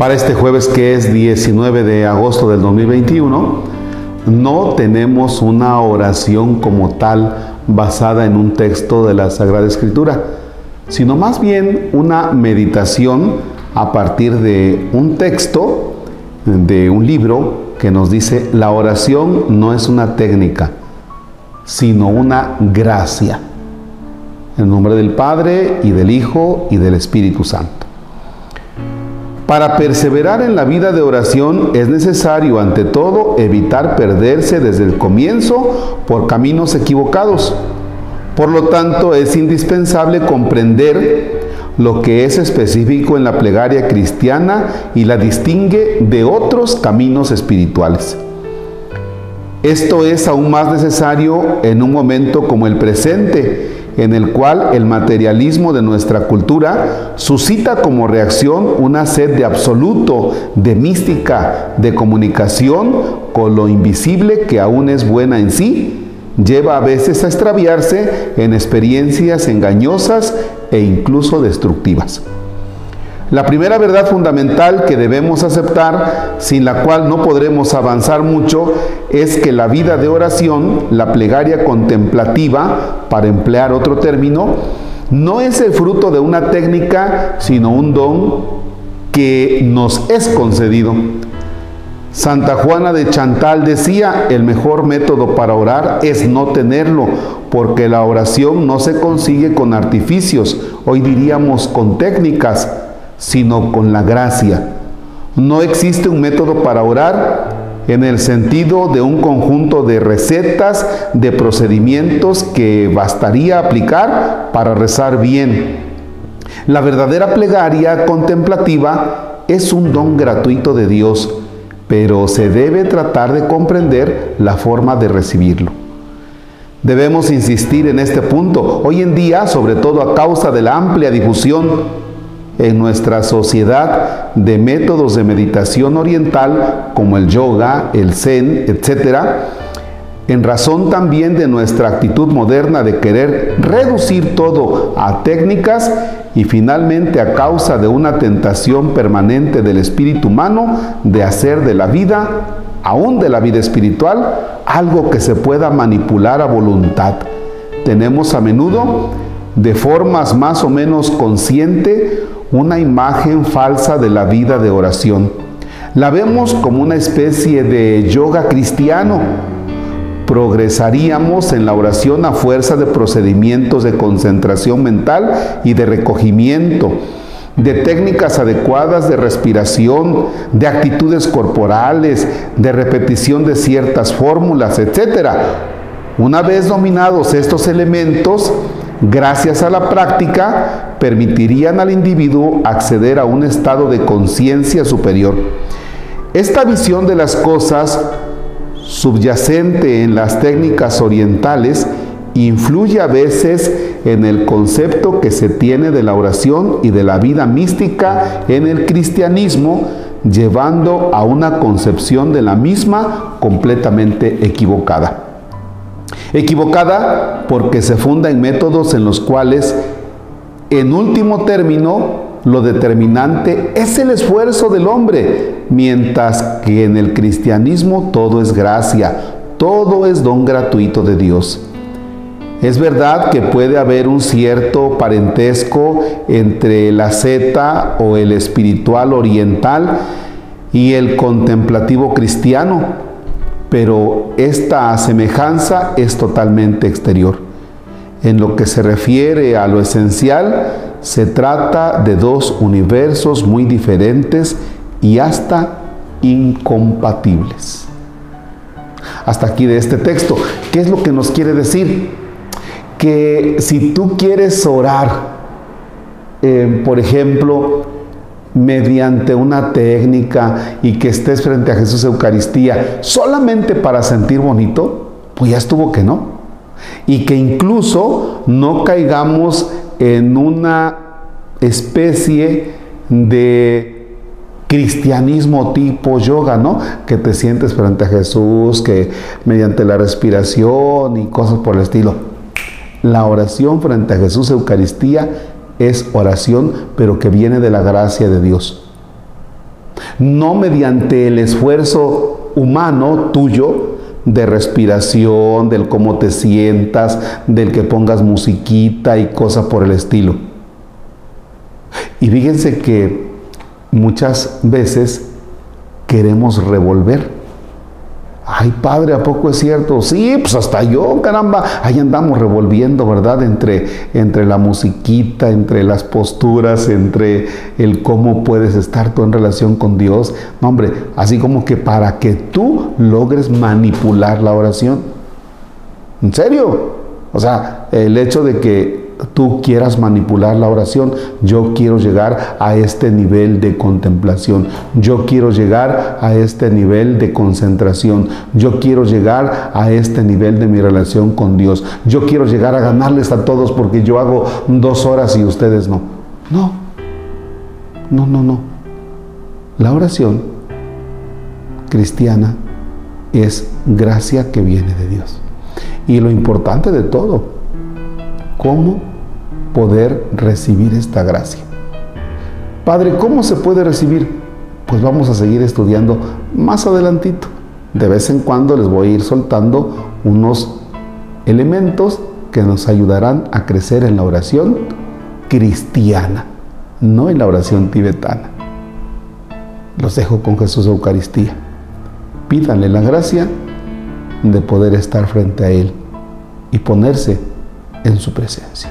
Para este jueves que es 19 de agosto del 2021, no tenemos una oración como tal basada en un texto de la Sagrada Escritura, sino más bien una meditación a partir de un texto de un libro que nos dice la oración no es una técnica, sino una gracia. En nombre del Padre y del Hijo y del Espíritu Santo. Para perseverar en la vida de oración es necesario, ante todo, evitar perderse desde el comienzo por caminos equivocados. Por lo tanto, es indispensable comprender lo que es específico en la plegaria cristiana y la distingue de otros caminos espirituales. Esto es aún más necesario en un momento como el presente, en el cual el materialismo de nuestra cultura suscita como reacción una sed de absoluto, de mística, de comunicación con lo invisible que aún es buena en sí, lleva a veces a extraviarse en experiencias engañosas e incluso destructivas. La primera verdad fundamental que debemos aceptar, sin la cual no podremos avanzar mucho, es que la vida de oración, la plegaria contemplativa, para emplear otro término, no es el fruto de una técnica, sino un don que nos es concedido. Santa Juana de Chantal decía, el mejor método para orar es no tenerlo, porque la oración no se consigue con artificios, hoy diríamos con técnicas, sino con la gracia. No existe un método para orar en el sentido de un conjunto de recetas, de procedimientos que bastaría aplicar para rezar bien. La verdadera plegaria contemplativa es un don gratuito de Dios, pero se debe tratar de comprender la forma de recibirlo. Debemos insistir en este punto. Hoy en día, sobre todo a causa de la amplia difusión en nuestra sociedad de métodos de meditación oriental como el yoga, el zen, etc., en razón también de nuestra actitud moderna de querer reducir todo a técnicas y finalmente a causa de una tentación permanente del espíritu humano de hacer de la vida, aún de la vida espiritual, algo que se pueda manipular a voluntad. Tenemos a menudo, de formas más o menos consciente, una imagen falsa de la vida de oración. La vemos como una especie de yoga cristiano. Progresaríamos en la oración a fuerza de procedimientos de concentración mental y de recogimiento, de técnicas adecuadas de respiración, de actitudes corporales, de repetición de ciertas fórmulas, etc. Una vez dominados estos elementos, gracias a la práctica, permitirían al individuo acceder a un estado de conciencia superior. Esta visión de las cosas subyacente en las técnicas orientales influye a veces en el concepto que se tiene de la oración y de la vida mística en el cristianismo, llevando a una concepción de la misma completamente equivocada. Equivocada porque se funda en métodos en los cuales, en último término, lo determinante es el esfuerzo del hombre, mientras que en el cristianismo todo es gracia, todo es don gratuito de Dios. Es verdad que puede haber un cierto parentesco entre la zeta o el espiritual oriental y el contemplativo cristiano, pero esta semejanza es totalmente exterior. En lo que se refiere a lo esencial, se trata de dos universos muy diferentes y hasta incompatibles. Hasta aquí de este texto. ¿Qué es lo que nos quiere decir? Que si tú quieres orar, eh, por ejemplo, mediante una técnica y que estés frente a Jesús Eucaristía solamente para sentir bonito, pues ya estuvo que no. Y que incluso no caigamos en una especie de cristianismo tipo yoga, ¿no? Que te sientes frente a Jesús, que mediante la respiración y cosas por el estilo. La oración frente a Jesús Eucaristía es oración, pero que viene de la gracia de Dios. no mediante el esfuerzo humano tuyo de respiración, del cómo te sientas, del que pongas musiquita y cosas por el estilo. Y fíjense que muchas veces queremos revolver Ay, padre, ¿a poco es cierto? Sí, pues hasta yo, caramba. Ahí andamos revolviendo, ¿verdad? Entre, entre la musiquita, entre las posturas, entre el cómo puedes estar tú en relación con Dios. No, hombre, así como que para que tú logres manipular la oración. ¿En serio? O sea, el hecho de que tú quieras manipular la oración. Yo quiero llegar a este nivel de contemplación. Yo quiero llegar a este nivel de concentración. Yo quiero llegar a este nivel de mi relación con Dios. Yo quiero llegar a ganarles a todos porque yo hago dos horas y ustedes no. No. No, no, no. La oración cristiana es gracia que viene de Dios. Y lo importante de todo, ¿cómo poder recibir esta gracia. Padre, ¿cómo se puede recibir? Pues vamos a seguir estudiando más adelantito. De vez en cuando les voy a ir soltando unos elementos que nos ayudarán a crecer en la oración cristiana, no en la oración tibetana. Los dejo con Jesús Eucaristía. Pídanle la gracia de poder estar frente a Él y ponerse en su presencia.